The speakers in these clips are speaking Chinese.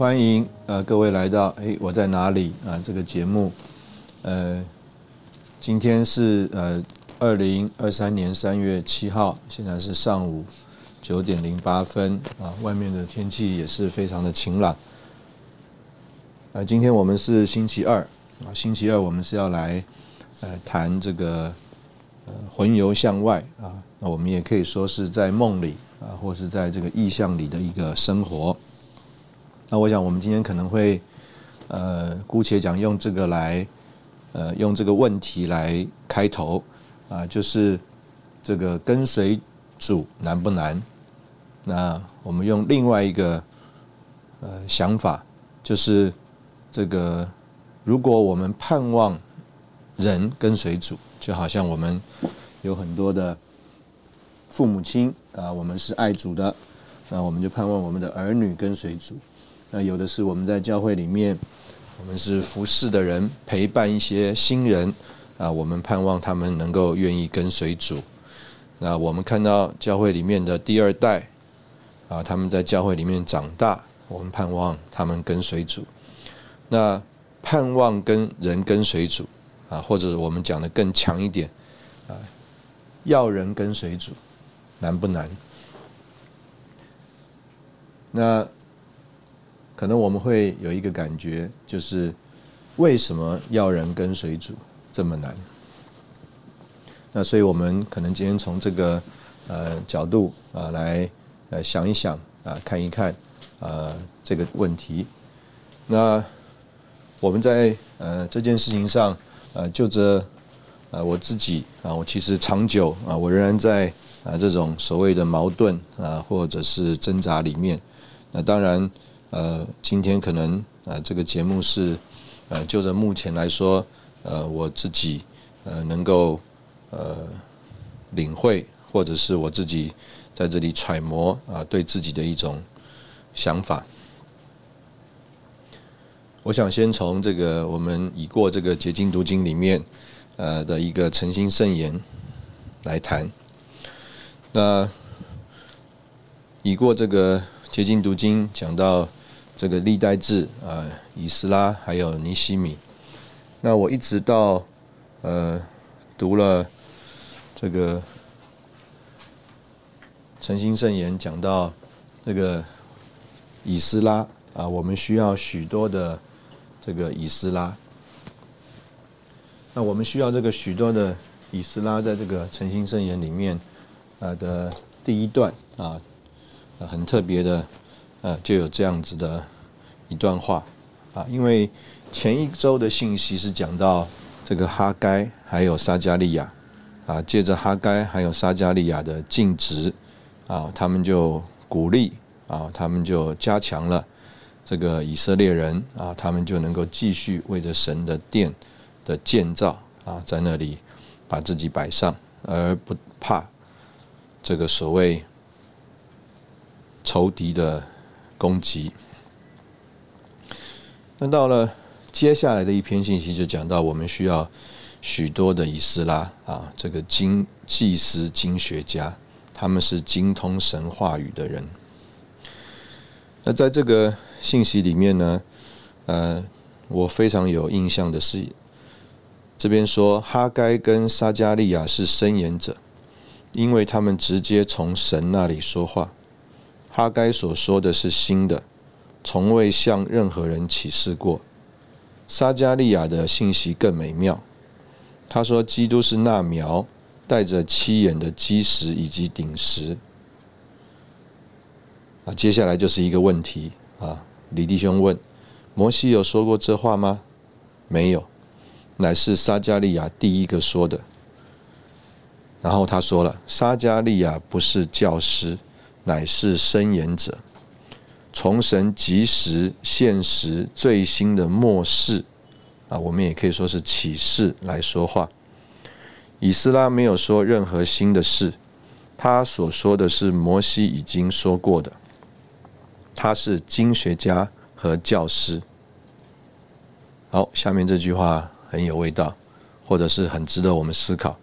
欢迎呃各位来到哎我在哪里啊这个节目，呃今天是呃二零二三年三月七号，现在是上午九点零八分啊，外面的天气也是非常的晴朗。呃，今天我们是星期二啊，星期二我们是要来呃谈这个呃魂游向外啊，那我们也可以说是在梦里啊，或是在这个意象里的一个生活。那我想，我们今天可能会，呃，姑且讲用这个来，呃，用这个问题来开头，啊，就是这个跟随主难不难？那我们用另外一个呃想法，就是这个如果我们盼望人跟随主，就好像我们有很多的父母亲啊，我们是爱主的，那我们就盼望我们的儿女跟随主。那有的是我们在教会里面，我们是服侍的人，陪伴一些新人啊，我们盼望他们能够愿意跟随主。那我们看到教会里面的第二代啊，他们在教会里面长大，我们盼望他们跟随主。那盼望跟人跟随主啊，或者我们讲的更强一点啊，要人跟随主难不难？那。可能我们会有一个感觉，就是为什么要人跟随主这么难？那所以我们可能今天从这个呃角度啊来呃想一想啊看一看呃这个问题。那我们在呃这件事情上呃就着呃我自己啊，我其实长久啊，我仍然在啊这种所谓的矛盾啊或者是挣扎里面。那当然。呃，今天可能呃，这个节目是呃，就着目前来说，呃，我自己呃能够呃领会，或者是我自己在这里揣摩啊，对自己的一种想法。我想先从这个我们已过这个结晶读经里面呃的一个诚心圣言来谈。那已过这个结晶读经讲到。这个历代志啊，以斯拉还有尼西米，那我一直到呃读了这个诚心圣言，讲到这个以斯拉啊，我们需要许多的这个以斯拉。那我们需要这个许多的以斯拉，在这个诚心圣言里面啊的第一段啊，很特别的。呃，就有这样子的一段话啊，因为前一周的信息是讲到这个哈该还有撒加利亚啊，借着哈该还有撒加利亚的尽职啊，他们就鼓励啊，他们就加强了这个以色列人啊，他们就能够继续为着神的殿的建造啊，在那里把自己摆上，而不怕这个所谓仇敌的。攻击。那到了接下来的一篇信息，就讲到我们需要许多的以斯拉啊，这个经祭司、经学家，他们是精通神话语的人。那在这个信息里面呢，呃，我非常有印象的是，这边说哈该跟撒加利亚是申言者，因为他们直接从神那里说话。哈该所说的是新的，从未向任何人启示过。撒加利亚的信息更美妙。他说，基督是那苗带着七眼的基石以及顶石。啊，接下来就是一个问题啊，李弟兄问：摩西有说过这话吗？没有，乃是撒加利亚第一个说的。然后他说了：撒加利亚不是教师，乃是申言者。从神及时、现实、最新的末世啊，我们也可以说是启示来说话。以斯拉没有说任何新的事，他所说的是摩西已经说过的。他是经学家和教师。好，下面这句话很有味道，或者是很值得我们思考。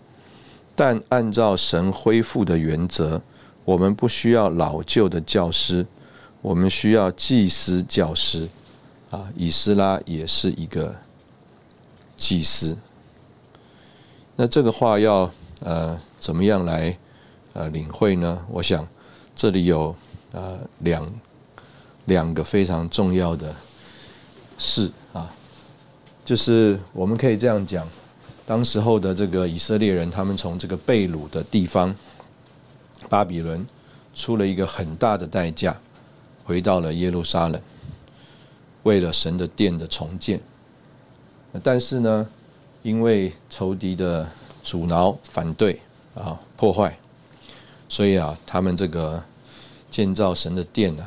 但按照神恢复的原则，我们不需要老旧的教师。我们需要祭司教师，啊，以斯拉也是一个祭司。那这个话要呃怎么样来呃领会呢？我想这里有呃两两个非常重要的事啊，就是我们可以这样讲：当时候的这个以色列人，他们从这个被掳的地方巴比伦出了一个很大的代价。回到了耶路撒冷，为了神的殿的重建。但是呢，因为仇敌的阻挠、反对啊、破坏，所以啊，他们这个建造神的殿呢，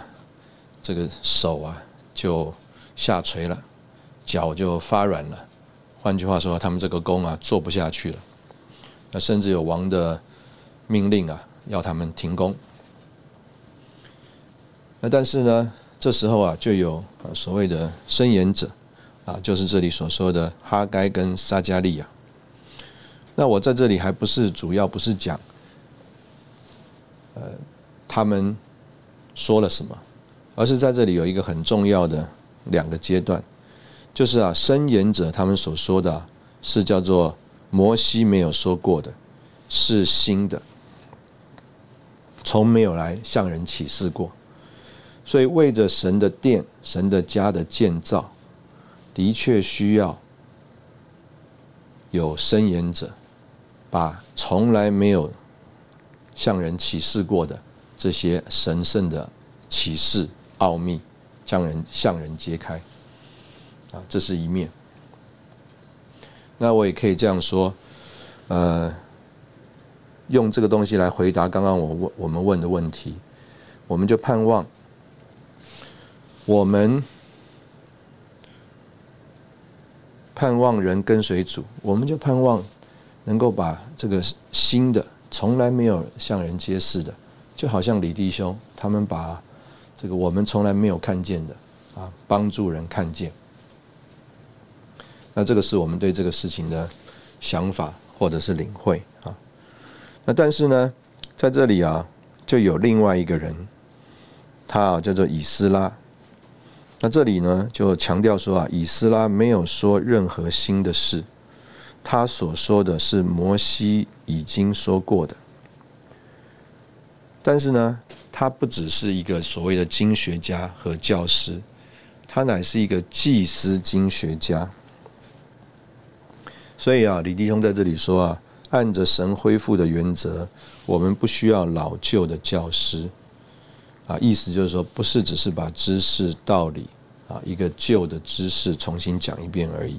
这个手啊就下垂了，脚就发软了。换句话说，他们这个工啊做不下去了。那甚至有王的命令啊，要他们停工。那但是呢，这时候啊，就有所谓的申言者，啊，就是这里所说的哈该跟撒加利亚。那我在这里还不是主要不是讲，呃，他们说了什么，而是在这里有一个很重要的两个阶段，就是啊，申言者他们所说的是叫做摩西没有说过的，是新的，从没有来向人启示过。所以，为着神的殿、神的家的建造，的确需要有伸言者，把从来没有向人启示过的这些神圣的启示奥秘，向人向人揭开。啊，这是一面。那我也可以这样说，呃，用这个东西来回答刚刚我问我们问的问题，我们就盼望。我们盼望人跟随主，我们就盼望能够把这个新的、从来没有向人揭示的，就好像李弟兄他们把这个我们从来没有看见的啊，帮助人看见。那这个是我们对这个事情的想法或者是领会啊。那但是呢，在这里啊，就有另外一个人，他啊叫做以斯拉。那这里呢，就强调说啊，以斯拉没有说任何新的事，他所说的是摩西已经说过的。但是呢，他不只是一个所谓的经学家和教师，他乃是一个祭司经学家。所以啊，李弟兄在这里说啊，按着神恢复的原则，我们不需要老旧的教师。啊，意思就是说，不是只是把知识道理啊，一个旧的知识重新讲一遍而已。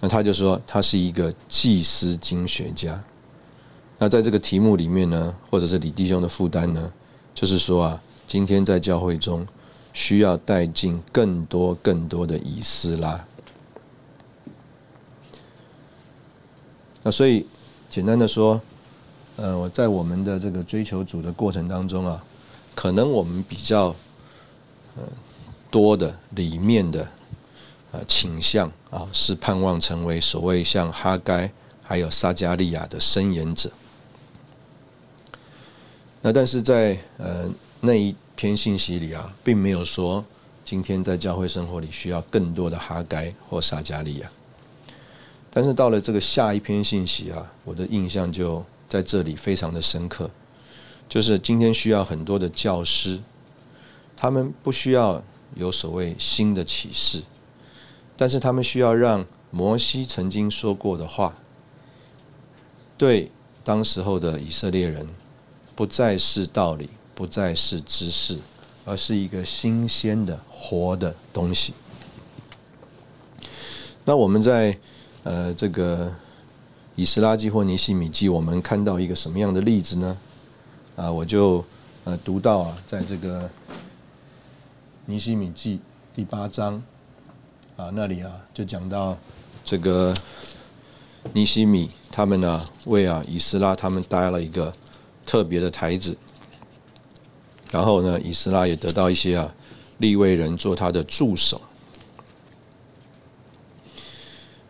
那他就说，他是一个祭司经学家。那在这个题目里面呢，或者是李弟兄的负担呢，就是说啊，今天在教会中需要带进更多更多的以斯拉。那所以简单的说，呃，我在我们的这个追求主的过程当中啊。可能我们比较呃多的里面的呃倾向啊，是盼望成为所谓像哈该还有撒加利亚的伸言者。那但是在呃那一篇信息里啊，并没有说今天在教会生活里需要更多的哈该或撒加利亚。但是到了这个下一篇信息啊，我的印象就在这里非常的深刻。就是今天需要很多的教师，他们不需要有所谓新的启示，但是他们需要让摩西曾经说过的话，对当时候的以色列人，不再是道理，不再是知识，而是一个新鲜的活的东西。那我们在呃这个以斯拉记或尼西米记，我们看到一个什么样的例子呢？啊，我就呃读到啊，在这个尼西米记第八章啊那里啊，就讲到这个尼西米他们呢为啊以斯拉他们搭了一个特别的台子，然后呢以斯拉也得到一些啊立位人做他的助手。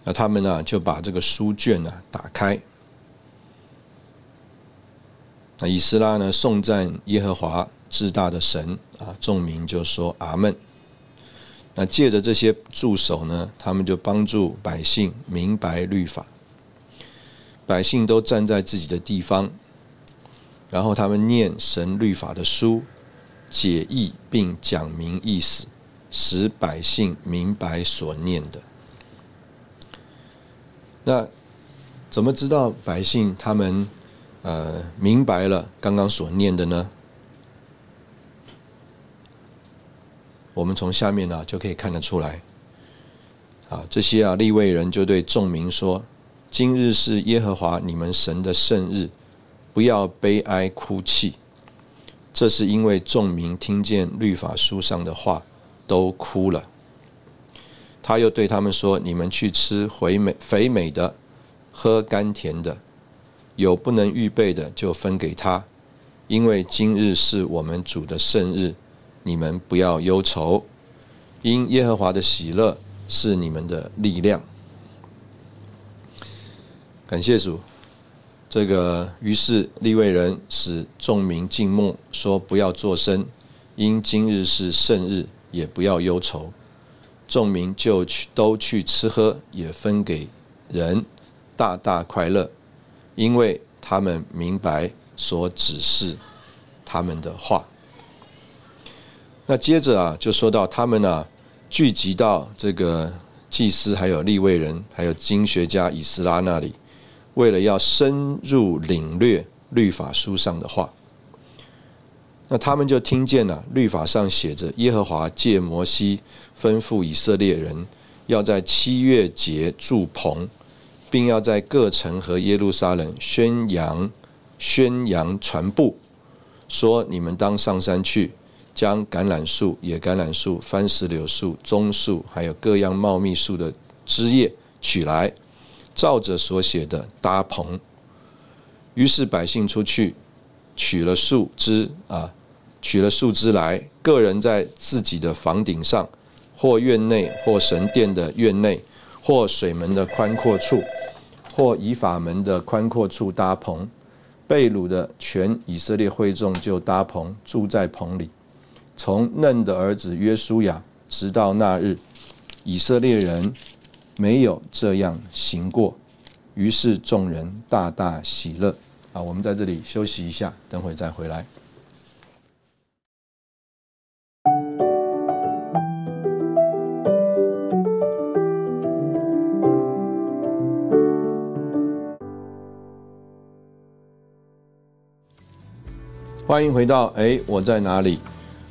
那他们呢，就把这个书卷呢打开。那以斯拉呢颂赞耶和华至大的神啊，众民就说阿门。那借着这些助手呢，他们就帮助百姓明白律法。百姓都站在自己的地方，然后他们念神律法的书，解义并讲明意思，使百姓明白所念的。那怎么知道百姓他们呃明白了刚刚所念的呢？我们从下面呢就可以看得出来，啊，这些啊立位人就对众民说：“今日是耶和华你们神的圣日，不要悲哀哭泣。”这是因为众民听见律法书上的话，都哭了。他又对他们说：“你们去吃肥美肥美的，喝甘甜的，有不能预备的就分给他，因为今日是我们主的圣日，你们不要忧愁，因耶和华的喜乐是你们的力量。”感谢主，这个于是立位人使众民静默，说：“不要作声，因今日是圣日，也不要忧愁。”众民就去都去吃喝，也分给人，大大快乐，因为他们明白所指示他们的话。那接着啊，就说到他们呢，聚集到这个祭司、还有立位人、还有经学家以斯拉那里，为了要深入领略律法书上的话。那他们就听见了律法上写着，耶和华借摩西吩咐以色列人，要在七月节筑棚，并要在各城和耶路撒冷宣扬、宣扬传布，说你们当上山去，将橄榄树、野橄榄树、番石榴树、棕树，还有各样茂密树的枝叶取来，照着所写的搭棚。于是百姓出去。取了树枝啊，取了树枝来，个人在自己的房顶上，或院内，或神殿的院内，或水门的宽阔处，或以法门的宽阔处搭棚。被掳的全以色列会众就搭棚，住在棚里。从嫩的儿子约书亚，直到那日，以色列人没有这样行过。于是众人大大喜乐。啊，我们在这里休息一下，等会再回来。欢迎回到哎，我在哪里？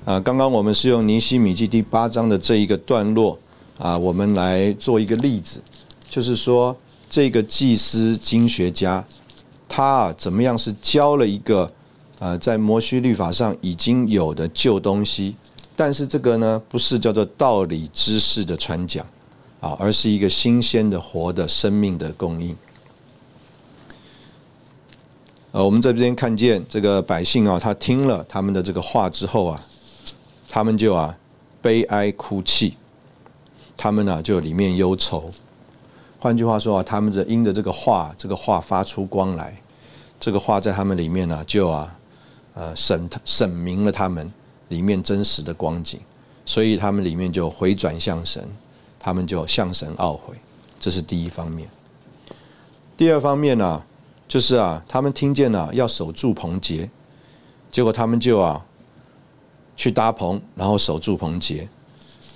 啊，刚刚我们是用尼西米记第八章的这一个段落啊，我们来做一个例子，就是说这个祭司经学家。他啊，怎么样是教了一个，呃，在摩西律法上已经有的旧东西，但是这个呢，不是叫做道理知识的传讲，啊，而是一个新鲜的活的生命的供应。呃，我们在这边看见这个百姓啊，他听了他们的这个话之后啊，他们就啊悲哀哭泣，他们呢就里面忧愁。换句话说啊，他们的因着这个话，这个话发出光来。这个话在他们里面呢，就啊，呃，审审明了他们里面真实的光景，所以他们里面就回转向神，他们就向神懊悔，这是第一方面。第二方面呢，就是啊，他们听见了要守住棚节，结果他们就啊，去搭棚，然后守住棚节。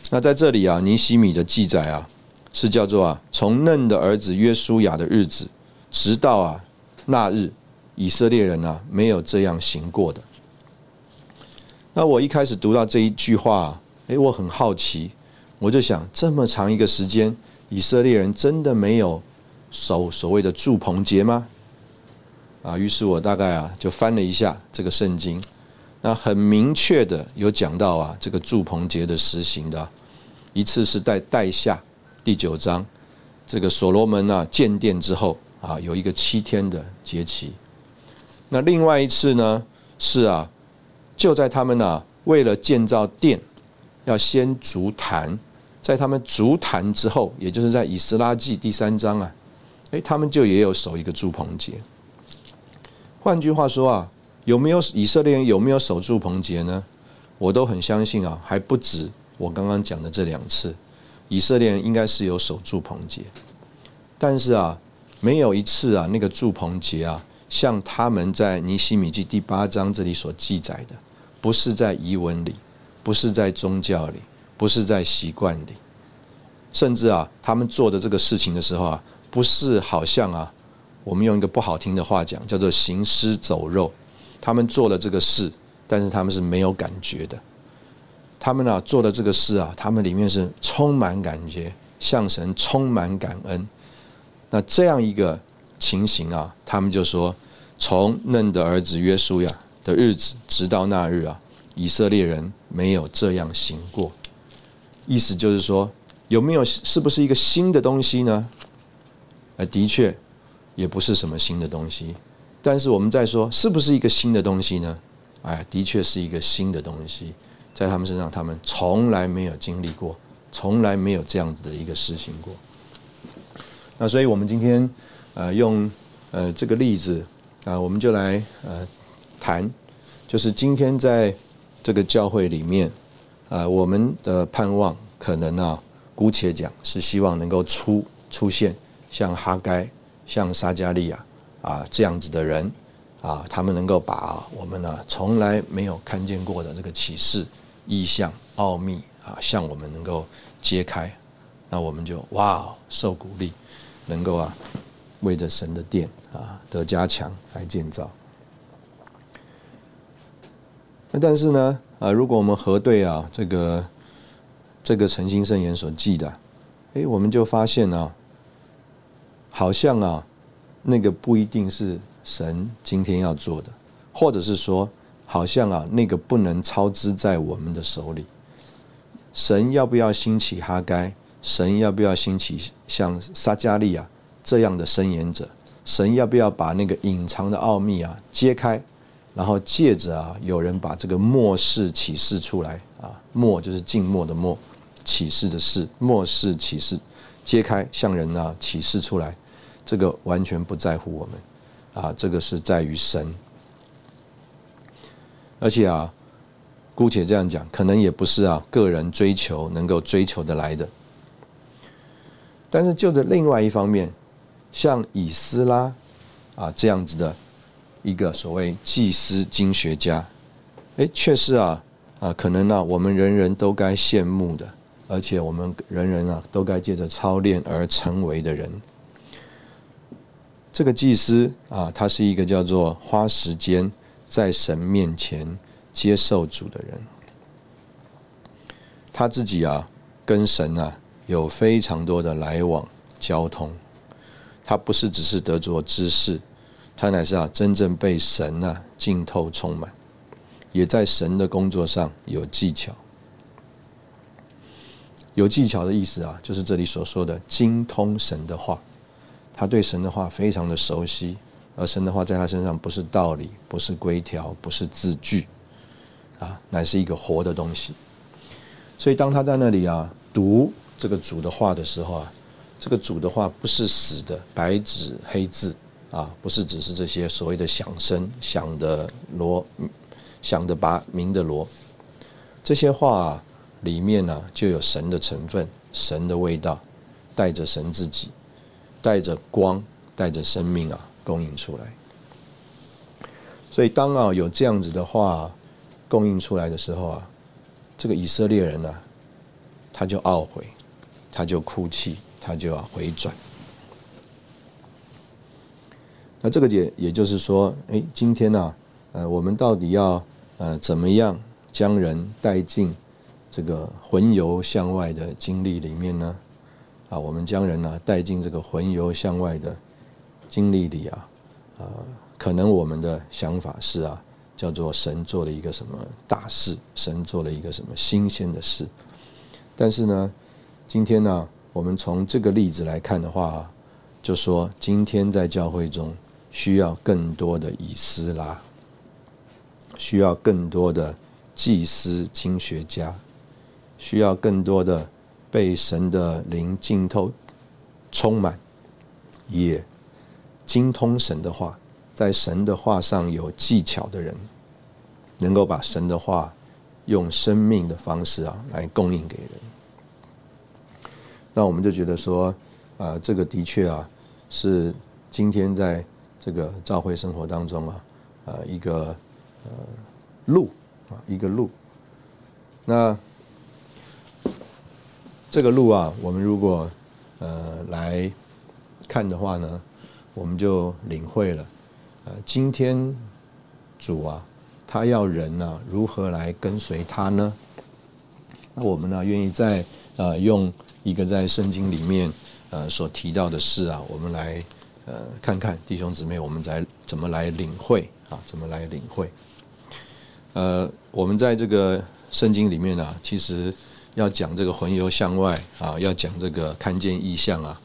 那在这里啊，尼西米的记载啊，是叫做啊，从嫩的儿子约书亚的日子，直到啊那日，以色列人啊没有这样行过的。那我一开始读到这一句话，诶，我很好奇，我就想，这么长一个时间，以色列人真的没有守所谓的住棚节吗？啊，于是我大概啊就翻了一下这个圣经，那很明确的有讲到啊这个祝棚节的实行的，一次是在代下第九章，这个所罗门啊建殿之后啊有一个七天的节期，那另外一次呢是啊就在他们啊为了建造殿要先足坛，在他们足坛之后，也就是在以斯拉记第三章啊，诶，他们就也有守一个祝棚节。换句话说啊，有没有以色列人有没有守住棚节呢？我都很相信啊，还不止我刚刚讲的这两次，以色列人应该是有守住棚节，但是啊，没有一次啊，那个住棚节啊，像他们在尼西米记第八章这里所记载的，不是在遗文里，不是在宗教里，不是在习惯里，甚至啊，他们做的这个事情的时候啊，不是好像啊。我们用一个不好听的话讲，叫做行尸走肉。他们做了这个事，但是他们是没有感觉的。他们呢做的这个事啊，他们里面是充满感觉，向神充满感恩。那这样一个情形啊，他们就说：从嫩的儿子约书亚的日子，直到那日啊，以色列人没有这样行过。意思就是说，有没有是不是一个新的东西呢？呃，的确。也不是什么新的东西，但是我们在说是不是一个新的东西呢？哎，的确是一个新的东西，在他们身上，他们从来没有经历过，从来没有这样子的一个事情过。那所以我们今天呃用呃这个例子啊，我们就来呃谈，就是今天在这个教会里面啊，我们的盼望可能啊，姑且讲是希望能够出出现像哈该。像撒加利亚啊这样子的人啊，他们能够把我们呢从来没有看见过的这个启示、意象、奥秘啊，向我们能够揭开，那我们就哇受鼓励，能够啊为着神的殿啊得加强来建造。那但是呢啊，如果我们核对啊这个这个诚心圣言所记的，哎，我们就发现呢。好像啊，那个不一定是神今天要做的，或者是说，好像啊，那个不能操之在我们的手里。神要不要兴起哈该？神要不要兴起像撒加利亚这样的伸言者？神要不要把那个隐藏的奥秘啊揭开？然后借着啊，有人把这个末世启示出来啊，末就是静默的默，启示的示，末世启示揭开，向人啊启示出来。这个完全不在乎我们，啊，这个是在于神，而且啊，姑且这样讲，可能也不是啊个人追求能够追求的来的。但是就着另外一方面，像以斯拉啊这样子的一个所谓祭司经学家，哎，却是啊啊，可能呢我们人人都该羡慕的，而且我们人人啊都该借着操练而成为的人。这个祭司啊，他是一个叫做花时间在神面前接受主的人。他自己啊，跟神啊有非常多的来往交通。他不是只是得着知识，他乃是啊真正被神啊浸透充满，也在神的工作上有技巧。有技巧的意思啊，就是这里所说的精通神的话。他对神的话非常的熟悉，而神的话在他身上不是道理，不是规条，不是字句，啊，乃是一个活的东西。所以当他在那里啊读这个主的话的时候啊，这个主的话不是死的白纸黑字啊，不是只是这些所谓的响声响的锣，响的拔鸣的锣，这些话里面呢就有神的成分，神的味道，带着神自己。带着光，带着生命啊，供应出来。所以当啊有这样子的话供应出来的时候啊，这个以色列人呢，他就懊悔，他就哭泣，他就要回转。那这个也也就是说，哎，今天呢，呃，我们到底要呃怎么样将人带进这个魂游向外的经历里面呢？啊，我们将人呢带进这个魂游向外的经历里啊，呃，可能我们的想法是啊，叫做神做了一个什么大事，神做了一个什么新鲜的事。但是呢，今天呢，我们从这个例子来看的话，就说今天在教会中。需要更多的以斯拉，需要更多的祭司经学家，需要更多的被神的灵浸透、充满，也精通神的话，在神的话上有技巧的人，能够把神的话用生命的方式啊来供应给人。那我们就觉得说，啊，这个的确啊是今天在。这个教会生活当中啊，呃，一个呃路啊，一个路。那这个路啊，我们如果呃来看的话呢，我们就领会了。呃，今天主啊，他要人呢如何来跟随他呢？那我们呢愿意在呃用一个在圣经里面呃所提到的事啊，我们来。呃，看看弟兄姊妹，我们在怎么来领会啊？怎么来领会？呃，我们在这个圣经里面啊，其实要讲这个魂游向外啊，要讲这个看见异象啊，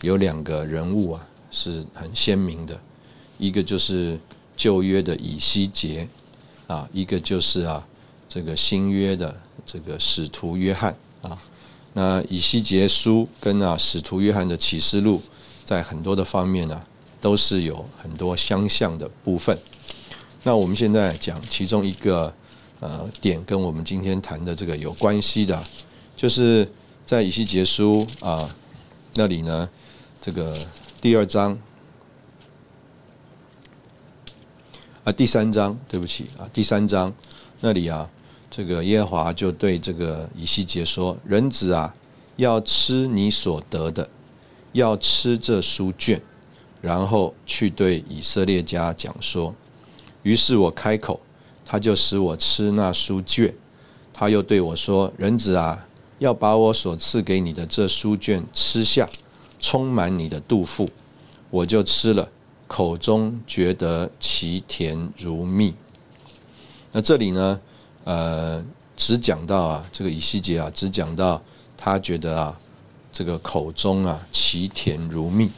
有两个人物啊是很鲜明的，一个就是旧约的以西结啊，一个就是啊这个新约的这个使徒约翰啊。那以西结书跟啊使徒约翰的启示录。在很多的方面呢，都是有很多相像的部分。那我们现在讲其中一个呃点，跟我们今天谈的这个有关系的，就是在以西结书啊那里呢，这个第二章啊第三章，对不起啊第三章那里啊，这个耶和华就对这个以西结说：“人子啊，要吃你所得的。”要吃这书卷，然后去对以色列家讲说。于是我开口，他就使我吃那书卷。他又对我说：“人子啊，要把我所赐给你的这书卷吃下，充满你的肚腹。”我就吃了，口中觉得其甜如蜜。那这里呢，呃，只讲到啊，这个以西结啊，只讲到他觉得啊。这个口中啊，其甜如蜜。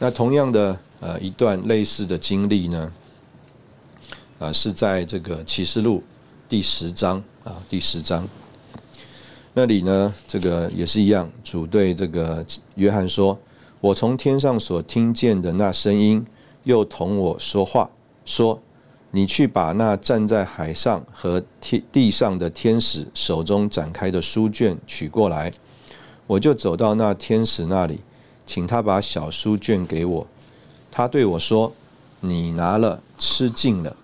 那同样的呃一段类似的经历呢，啊是在这个启示录第十章啊第十章那里呢，这个也是一样，主对这个约翰说：“我从天上所听见的那声音，又同我说话，说：你去把那站在海上和天地上的天使手中展开的书卷取过来。”我就走到那天使那里，请他把小书卷给我。他对我说：“你拿了吃尽了，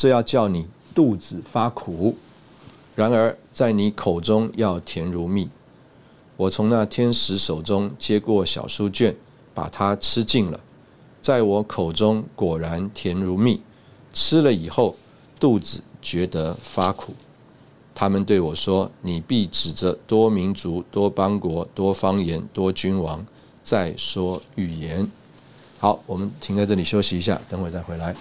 这要叫你肚子发苦；然而在你口中要甜如蜜。”我从那天使手中接过小书卷，把它吃尽了，在我口中果然甜如蜜。吃了以后，肚子觉得发苦。他们对我说：“你必指着多民族、多邦国、多方言、多君王，再说预言。”好，我们停在这里休息一下，等会再回来。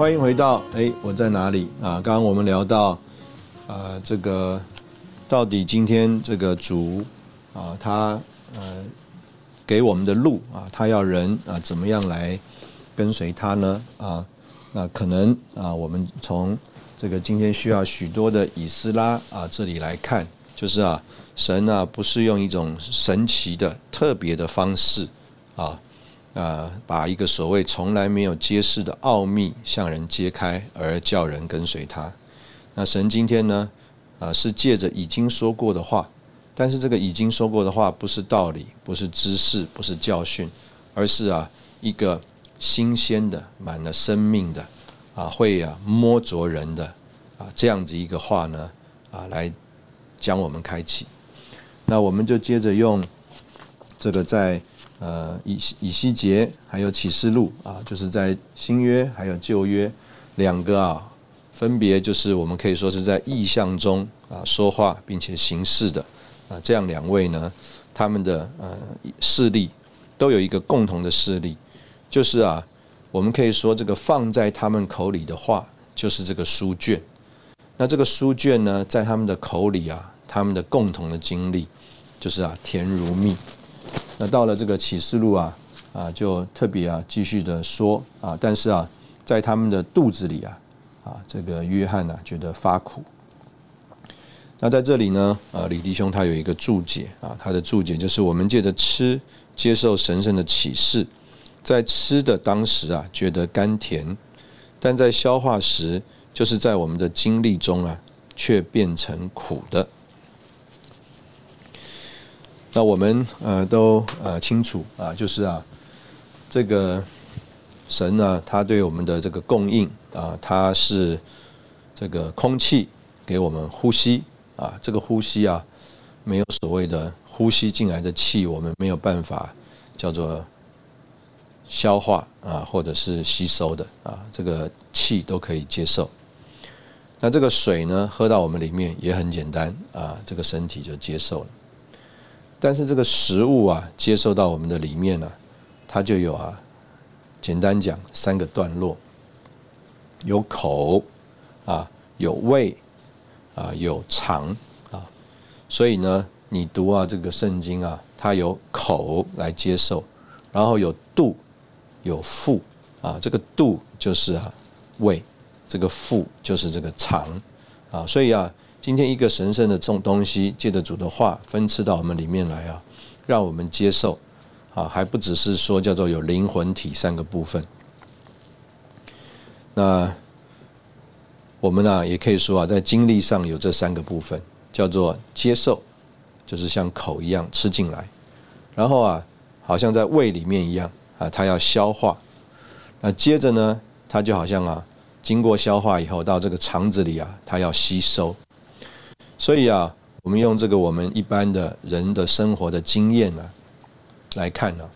欢迎回到哎，我在哪里啊？刚刚我们聊到呃，这个。到底今天这个主啊，他呃给我们的路啊，他要人啊怎么样来跟随他呢？啊，那可能啊，我们从这个今天需要许多的以斯拉啊这里来看，就是啊，神啊不是用一种神奇的特别的方式啊啊，把一个所谓从来没有揭示的奥秘向人揭开，而叫人跟随他。那神今天呢？啊，是借着已经说过的话，但是这个已经说过的话，不是道理，不是知识，不是教训，而是啊一个新鲜的、满了生命的啊会啊摸着人的啊这样子一个话呢啊来将我们开启。那我们就接着用这个在呃以以西结还有启示录啊，就是在新约还有旧约两个啊。分别就是我们可以说是在意象中啊说话并且行事的啊这样两位呢，他们的呃势力都有一个共同的势力，就是啊我们可以说这个放在他们口里的话就是这个书卷，那这个书卷呢在他们的口里啊，他们的共同的经历就是啊甜如蜜。那到了这个启示录啊啊就特别啊继续的说啊，但是啊在他们的肚子里啊。啊，这个约翰呢觉得发苦。那在这里呢，呃，李弟兄他有一个注解啊，他的注解就是我们借着吃接受神圣的启示，在吃的当时啊觉得甘甜，但在消化时，就是在我们的经历中啊却变成苦的。那我们呃都呃清楚啊，就是啊这个。神呢，他对我们的这个供应啊，他是这个空气给我们呼吸啊，这个呼吸啊，没有所谓的呼吸进来的气，我们没有办法叫做消化啊，或者是吸收的啊，这个气都可以接受。那这个水呢，喝到我们里面也很简单啊，这个身体就接受了。但是这个食物啊，接受到我们的里面呢，它就有啊。简单讲，三个段落：有口啊，有胃啊，有肠啊。所以呢，你读啊这个圣经啊，它有口来接受，然后有肚，有腹啊。这个肚就是啊胃，这个腹就是这个肠啊。所以啊，今天一个神圣的这种东西，借着主的话分赐到我们里面来啊，让我们接受。啊，还不只是说叫做有灵魂体三个部分。那我们呢，也可以说啊，在经历上有这三个部分，叫做接受，就是像口一样吃进来，然后啊，好像在胃里面一样啊，它要消化。那接着呢，它就好像啊，经过消化以后到这个肠子里啊，它要吸收。所以啊，我们用这个我们一般的人的生活的经验呢。来看呢，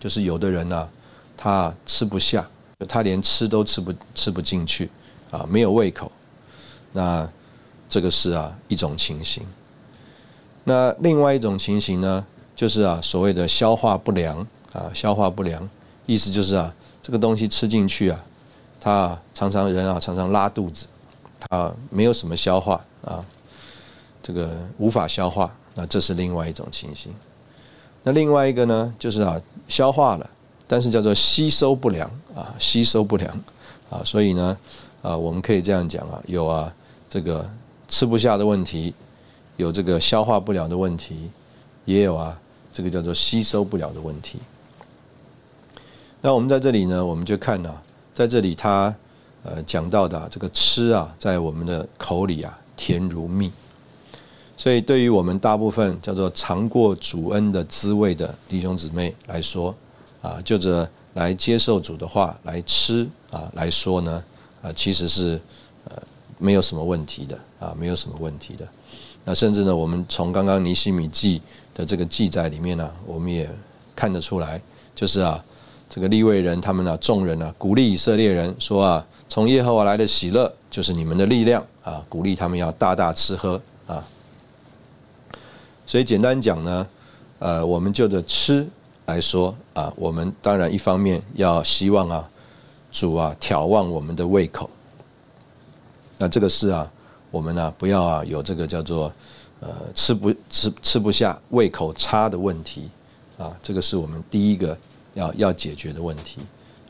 就是有的人呢，他吃不下，他连吃都吃不吃不进去，啊，没有胃口，那这个是啊一种情形。那另外一种情形呢，就是啊所谓的消化不良啊，消化不良，意思就是啊这个东西吃进去啊，他常常人啊常常拉肚子，他没有什么消化啊，这个无法消化，那这是另外一种情形。那另外一个呢，就是啊，消化了，但是叫做吸收不良啊，吸收不良啊，所以呢，啊，我们可以这样讲啊，有啊，这个吃不下的问题，有这个消化不了的问题，也有啊，这个叫做吸收不了的问题。那我们在这里呢，我们就看啊，在这里他呃讲到的这个吃啊，在我们的口里啊，甜如蜜。所以，对于我们大部分叫做尝过主恩的滋味的弟兄姊妹来说，啊，就着来接受主的话来吃啊来说呢，啊，其实是呃没有什么问题的啊，没有什么问题的。那甚至呢，我们从刚刚尼西米记的这个记载里面呢，我们也看得出来，就是啊，这个利未人他们呢，众人呢，鼓励以色列人说啊，从耶和华来的喜乐就是你们的力量啊，鼓励他们要大大吃喝。所以简单讲呢，呃，我们就着吃来说啊，我们当然一方面要希望啊，主啊挑旺我们的胃口。那这个是啊，我们呢不要啊有这个叫做呃吃不吃吃不下胃口差的问题啊，这个是我们第一个要要解决的问题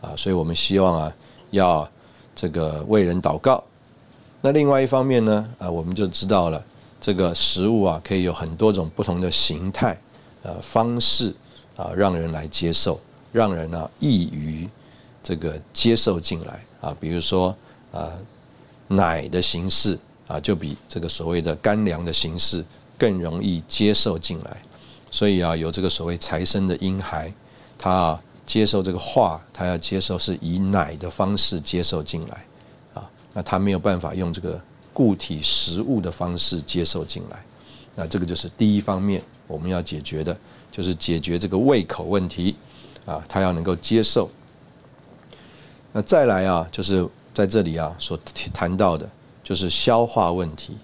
啊，所以我们希望啊要这个为人祷告。那另外一方面呢啊，我们就知道了。这个食物啊，可以有很多种不同的形态、呃方式啊，让人来接受，让人呢易于这个接受进来啊。比如说啊，奶的形式啊，就比这个所谓的干粮的形式更容易接受进来。所以啊，有这个所谓财生的婴孩，他啊接受这个话，他要接受是以奶的方式接受进来啊，那他没有办法用这个固体食物的方式接受进来。那这个就是第一方面我们要解决的，就是解决这个胃口问题啊，他要能够接受。那再来啊，就是在这里啊所谈到的，就是消化问题。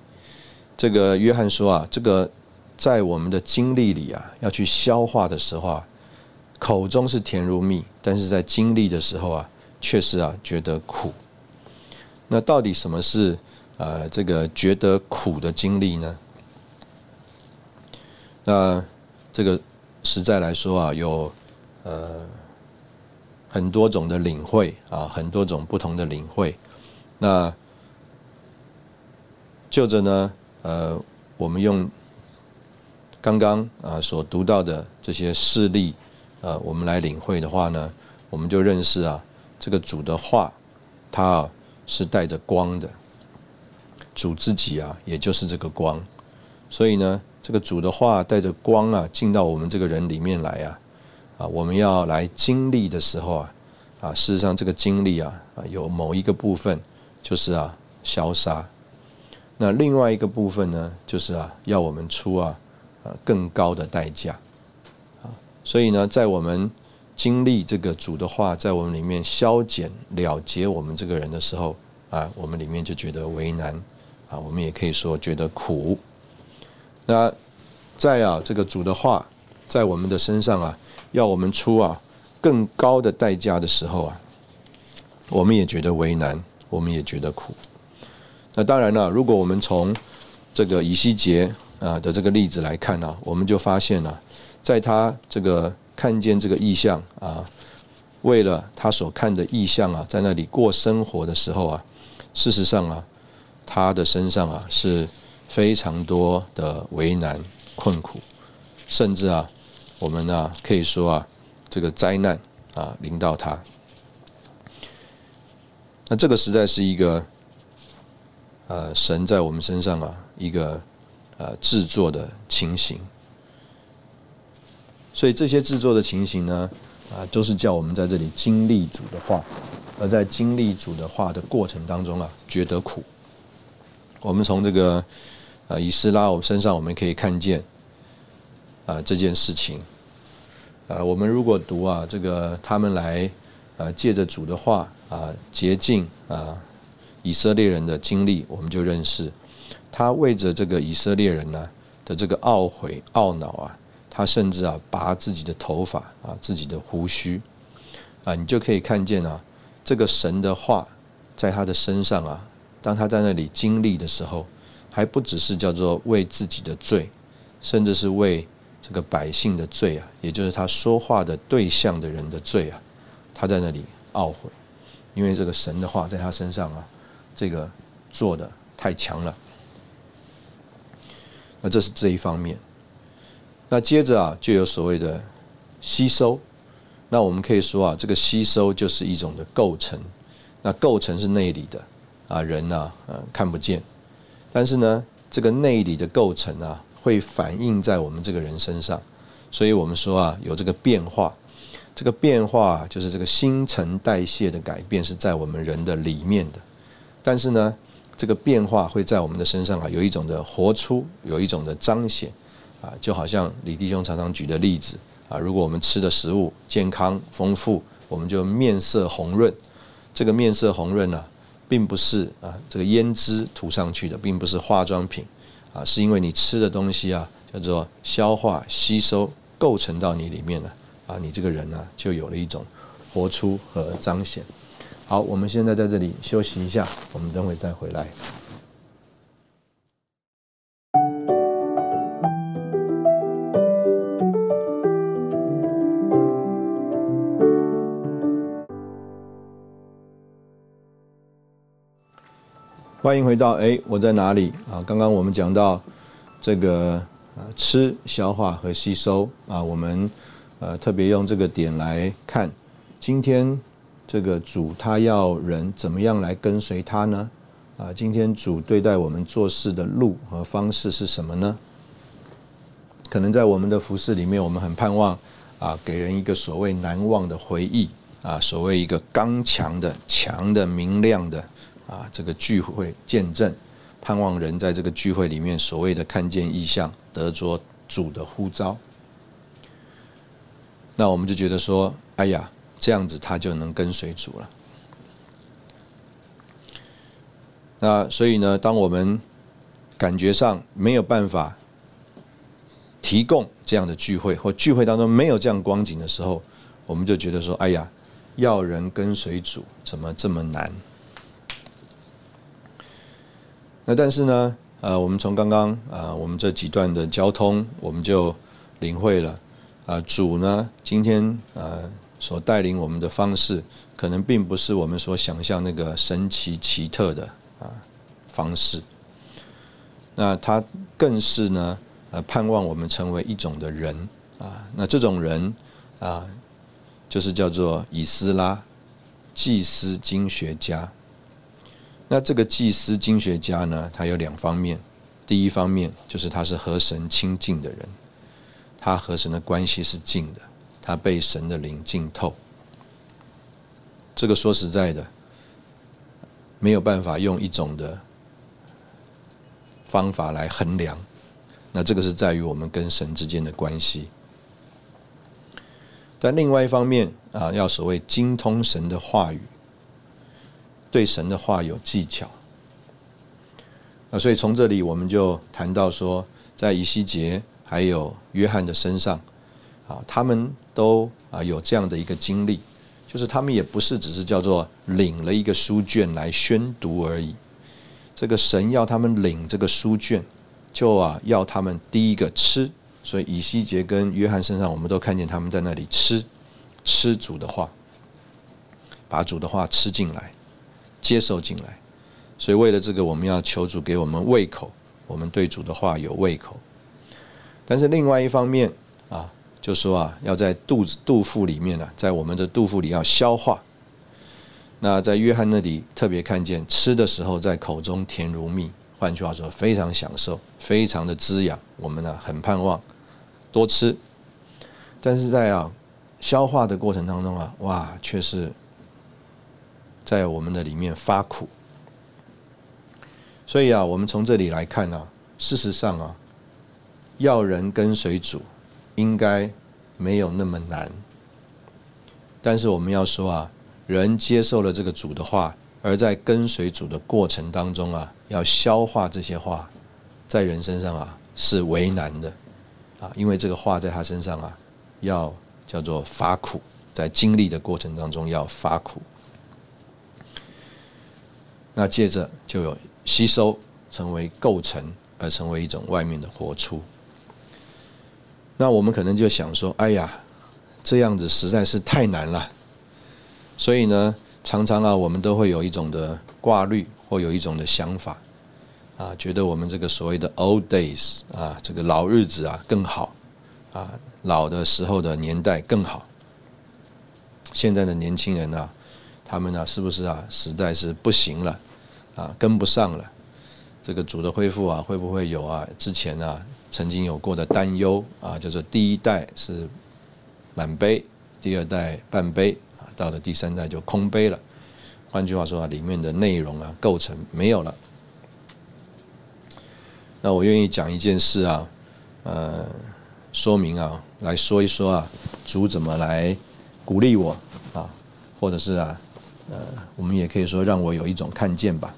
这个约翰说啊，这个在我们的经历里啊，要去消化的时候啊，口中是甜如蜜，但是在经历的时候啊，确实啊觉得苦。那到底什么是呃这个觉得苦的经历呢？那这个实在来说啊，有呃很多种的领会啊，很多种不同的领会。那就着呢，呃，我们用刚刚啊所读到的这些事例，呃，我们来领会的话呢，我们就认识啊，这个主的话，它是带着光的，主自己啊，也就是这个光，所以呢。这个主的话带着光啊，进到我们这个人里面来啊，啊，我们要来经历的时候啊，啊，事实上这个经历啊，啊，有某一个部分就是啊，消杀；那另外一个部分呢，就是啊，要我们出啊，啊，更高的代价啊。所以呢，在我们经历这个主的话在我们里面消减了结我们这个人的时候啊，我们里面就觉得为难啊，我们也可以说觉得苦。那在啊，这个主的话在我们的身上啊，要我们出啊更高的代价的时候啊，我们也觉得为难，我们也觉得苦。那当然了，如果我们从这个以西结啊的这个例子来看呢，我们就发现了，在他这个看见这个意象啊，为了他所看的意象啊，在那里过生活的时候啊，事实上啊，他的身上啊是。非常多的为难困苦，甚至啊，我们呢可以说啊，这个灾难啊临到他。那这个实在是一个呃神在我们身上啊一个呃制作的情形。所以这些制作的情形呢啊，都是叫我们在这里经历主的话，而在经历主的话的过程当中啊，觉得苦。我们从这个。啊，以斯拉我身上我们可以看见啊这件事情。啊，我们如果读啊这个他们来呃借着主的话啊洁净啊以色列人的经历，我们就认识他为着这个以色列人呢的这个懊悔懊恼啊，他甚至啊拔自己的头发啊自己的胡须啊，你就可以看见啊这个神的话在他的身上啊，当他在那里经历的时候。还不只是叫做为自己的罪，甚至是为这个百姓的罪啊，也就是他说话的对象的人的罪啊，他在那里懊悔，因为这个神的话在他身上啊，这个做的太强了。那这是这一方面。那接着啊，就有所谓的吸收。那我们可以说啊，这个吸收就是一种的构成。那构成是内里的啊，人呢，呃，看不见。但是呢，这个内里的构成啊，会反映在我们这个人身上，所以我们说啊，有这个变化，这个变化就是这个新陈代谢的改变是在我们人的里面的。但是呢，这个变化会在我们的身上啊，有一种的活出，有一种的彰显啊，就好像李弟兄常常举的例子啊，如果我们吃的食物健康丰富，我们就面色红润，这个面色红润呢。并不是啊，这个胭脂涂上去的，并不是化妆品，啊，是因为你吃的东西啊，叫做消化吸收构成到你里面了，啊，你这个人呢就有了一种活出和彰显。好，我们现在在这里休息一下，我们等会再回来。欢迎回到哎，我在哪里啊？刚刚我们讲到这个啊，吃、消化和吸收啊，我们呃特别用这个点来看，今天这个主他要人怎么样来跟随他呢？啊，今天主对待我们做事的路和方式是什么呢？可能在我们的服饰里面，我们很盼望啊，给人一个所谓难忘的回忆啊，所谓一个刚强的、强的、明亮的啊，这个聚会见证，盼望人在这个聚会里面所谓的看见异象，得着主的呼召。那我们就觉得说，哎呀，这样子他就能跟随主了。那所以呢，当我们感觉上没有办法提供这样的聚会，或聚会当中没有这样光景的时候，我们就觉得说：“哎呀，要人跟随主怎么这么难？”那但是呢，呃，我们从刚刚啊，我们这几段的交通，我们就领会了啊，主呢今天呃所带领我们的方式，可能并不是我们所想象那个神奇奇特的。啊，方式，那他更是呢，呃，盼望我们成为一种的人啊，那这种人啊，就是叫做以斯拉，祭司经学家。那这个祭司经学家呢，他有两方面，第一方面就是他是和神亲近的人，他和神的关系是近的，他被神的灵浸透。这个说实在的。没有办法用一种的方法来衡量，那这个是在于我们跟神之间的关系。但另外一方面啊，要所谓精通神的话语，对神的话有技巧。啊，所以从这里我们就谈到说，在以西结还有约翰的身上，啊，他们都啊有这样的一个经历。就是他们也不是只是叫做领了一个书卷来宣读而已，这个神要他们领这个书卷，就啊要他们第一个吃，所以以西结跟约翰身上，我们都看见他们在那里吃，吃主的话，把主的话吃进来，接受进来，所以为了这个，我们要求主给我们胃口，我们对主的话有胃口，但是另外一方面啊。就说啊，要在肚子肚腹里面呢，在我们的肚腹里要消化。那在约翰那里特别看见，吃的时候在口中甜如蜜，换句话说，非常享受，非常的滋养。我们呢很盼望多吃，但是在啊消化的过程当中啊，哇，却是在我们的里面发苦。所以啊，我们从这里来看呢，事实上啊，要人跟随主。应该没有那么难，但是我们要说啊，人接受了这个主的话，而在跟随主的过程当中啊，要消化这些话，在人身上啊是为难的啊，因为这个话在他身上啊，要叫做发苦，在经历的过程当中要发苦，那接着就有吸收，成为构成，而成为一种外面的活出。那我们可能就想说：“哎呀，这样子实在是太难了。”所以呢，常常啊，我们都会有一种的挂虑，或有一种的想法，啊，觉得我们这个所谓的 old days 啊，这个老日子啊更好，啊，老的时候的年代更好。现在的年轻人啊，他们呢，是不是啊，实在是不行了，啊，跟不上了。这个主的恢复啊，会不会有啊？之前啊？曾经有过的担忧啊，就是第一代是满杯，第二代半杯啊，到了第三代就空杯了。换句话说啊，里面的内容啊，构成没有了。那我愿意讲一件事啊，呃，说明啊，来说一说啊，主怎么来鼓励我啊，或者是啊，呃，我们也可以说让我有一种看见吧。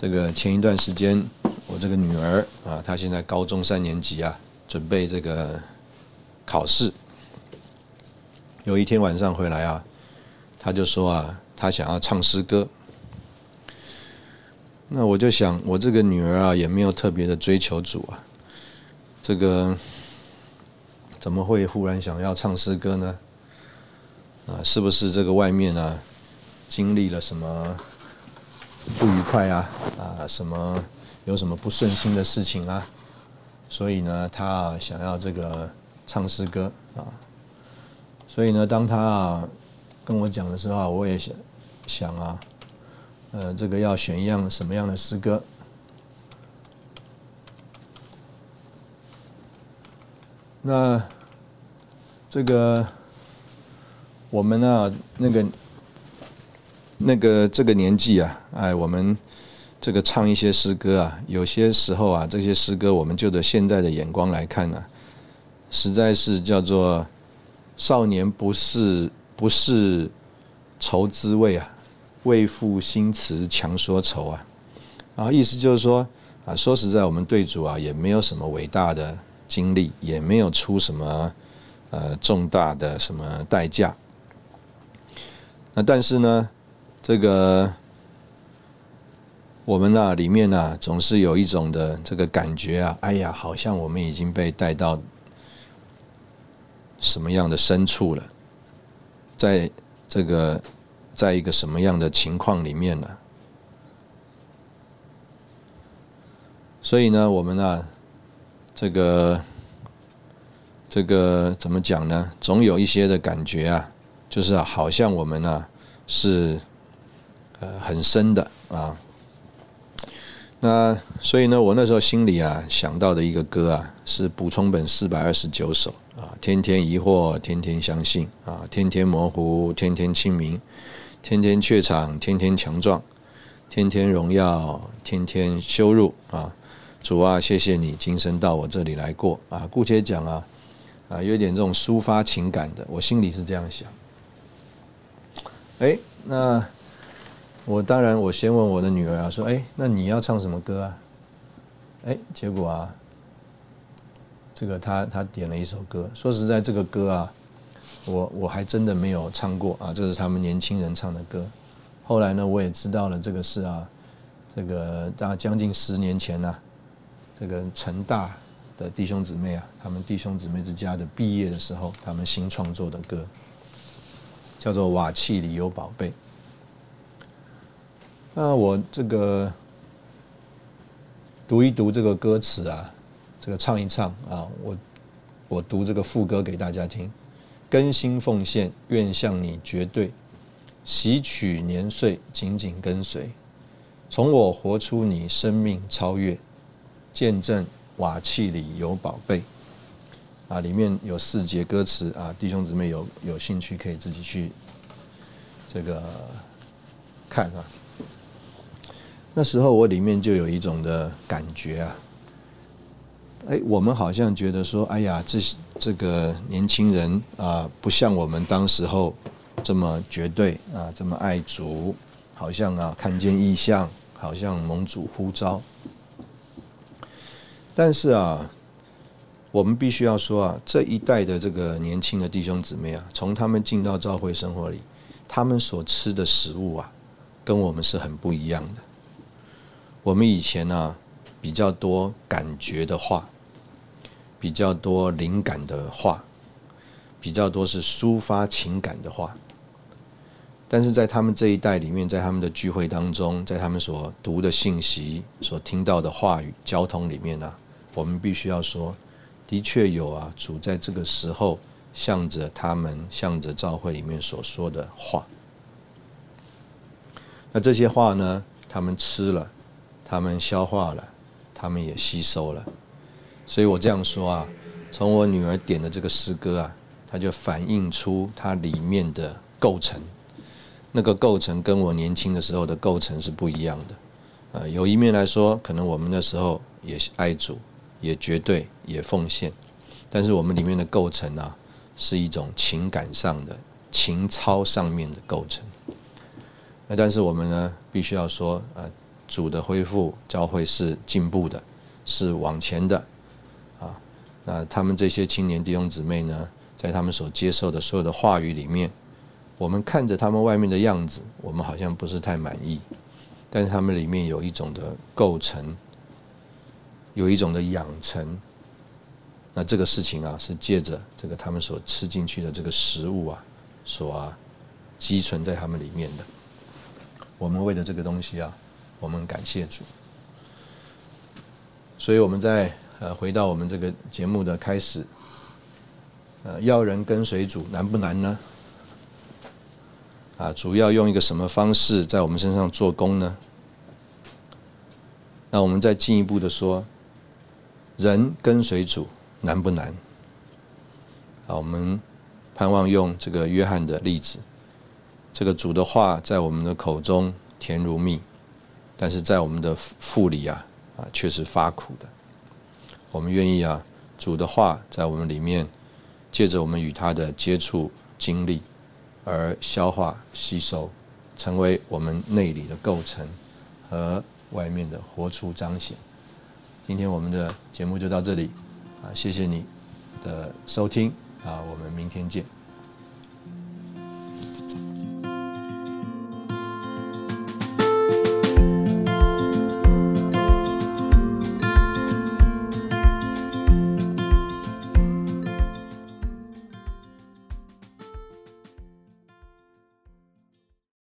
这个前一段时间。我这个女儿啊，她现在高中三年级啊，准备这个考试。有一天晚上回来啊，她就说啊，她想要唱诗歌。那我就想，我这个女儿啊，也没有特别的追求主啊，这个怎么会忽然想要唱诗歌呢？啊，是不是这个外面啊，经历了什么不愉快啊？啊，什么？有什么不顺心的事情啊？所以呢，他想要这个唱诗歌啊。所以呢，当他啊跟我讲的时候，我也想想啊，呃，这个要选一样什么样的诗歌？那这个我们呢，那个那个这个年纪啊，哎，我们这个唱一些诗歌啊，有些时候啊，这些诗歌我们就着现在的眼光来看呢，实在是叫做少年不是不是愁滋味啊，为赋新词强说愁啊，啊，意思就是说啊，说实在，我们对主啊也没有什么伟大的。经历也没有出什么呃重大的什么代价，那但是呢，这个我们那里面呢，总是有一种的这个感觉啊，哎呀，好像我们已经被带到什么样的深处了，在这个在一个什么样的情况里面呢？所以呢，我们呢。这个这个怎么讲呢？总有一些的感觉啊，就是好像我们呢是呃很深的啊。那所以呢，我那时候心里啊想到的一个歌啊，是补充本四百二十九首啊，天天疑惑，天天相信啊，天天模糊，天天清明，天天怯场，天天强壮，天天荣耀，天天羞辱啊。主啊，谢谢你今生到我这里来过啊！姑且讲啊，啊，有点这种抒发情感的，我心里是这样想。哎，那我当然我先问我的女儿啊，说，哎，那你要唱什么歌啊？哎，结果啊，这个她她点了一首歌。说实在，这个歌啊，我我还真的没有唱过啊，这是他们年轻人唱的歌。后来呢，我也知道了这个事啊，这个大将近十年前呢。这个成大的弟兄姊妹啊，他们弟兄姊妹之家的毕业的时候，他们新创作的歌叫做《瓦器里有宝贝》。那我这个读一读这个歌词啊，这个唱一唱啊，我我读这个副歌给大家听：更新奉献，愿向你绝对吸取年岁，紧紧跟随，从我活出你生命超越。见证瓦器里有宝贝啊！里面有四节歌词啊，弟兄姊妹有有兴趣可以自己去这个看啊。那时候我里面就有一种的感觉啊，哎，我们好像觉得说，哎呀，这这个年轻人啊，不像我们当时候这么绝对啊，这么爱主，好像啊看见异象，好像蒙主呼召。但是啊，我们必须要说啊，这一代的这个年轻的弟兄姊妹啊，从他们进到教会生活里，他们所吃的食物啊，跟我们是很不一样的。我们以前呢，比较多感觉的话，比较多灵感的话，比较多是抒发情感的话。但是在他们这一代里面，在他们的聚会当中，在他们所读的信息、所听到的话语、交通里面呢？我们必须要说，的确有啊，主在这个时候向着他们，向着教会里面所说的话。那这些话呢，他们吃了，他们消化了，他们也吸收了。所以我这样说啊，从我女儿点的这个诗歌啊，它就反映出它里面的构成。那个构成跟我年轻的时候的构成是不一样的。呃，有一面来说，可能我们那时候也爱主。也绝对也奉献，但是我们里面的构成啊，是一种情感上的情操上面的构成。那但是我们呢，必须要说，呃，主的恢复教会是进步的，是往前的，啊，那他们这些青年弟兄姊妹呢，在他们所接受的所有的话语里面，我们看着他们外面的样子，我们好像不是太满意，但是他们里面有一种的构成。有一种的养成，那这个事情啊，是借着这个他们所吃进去的这个食物啊，所积存在他们里面的。我们为了这个东西啊，我们感谢主。所以我们在呃回到我们这个节目的开始，呃，要人跟随主难不难呢？啊，主要用一个什么方式在我们身上做工呢？那我们再进一步的说。人跟随主难不难？啊，我们盼望用这个约翰的例子，这个主的话在我们的口中甜如蜜，但是在我们的腹里啊啊却是发苦的。我们愿意啊，主的话在我们里面，借着我们与他的接触经历而消化吸收，成为我们内里的构成和外面的活出彰显。今天我们的节目就到这里，啊，谢谢你的收听，啊，我们明天见。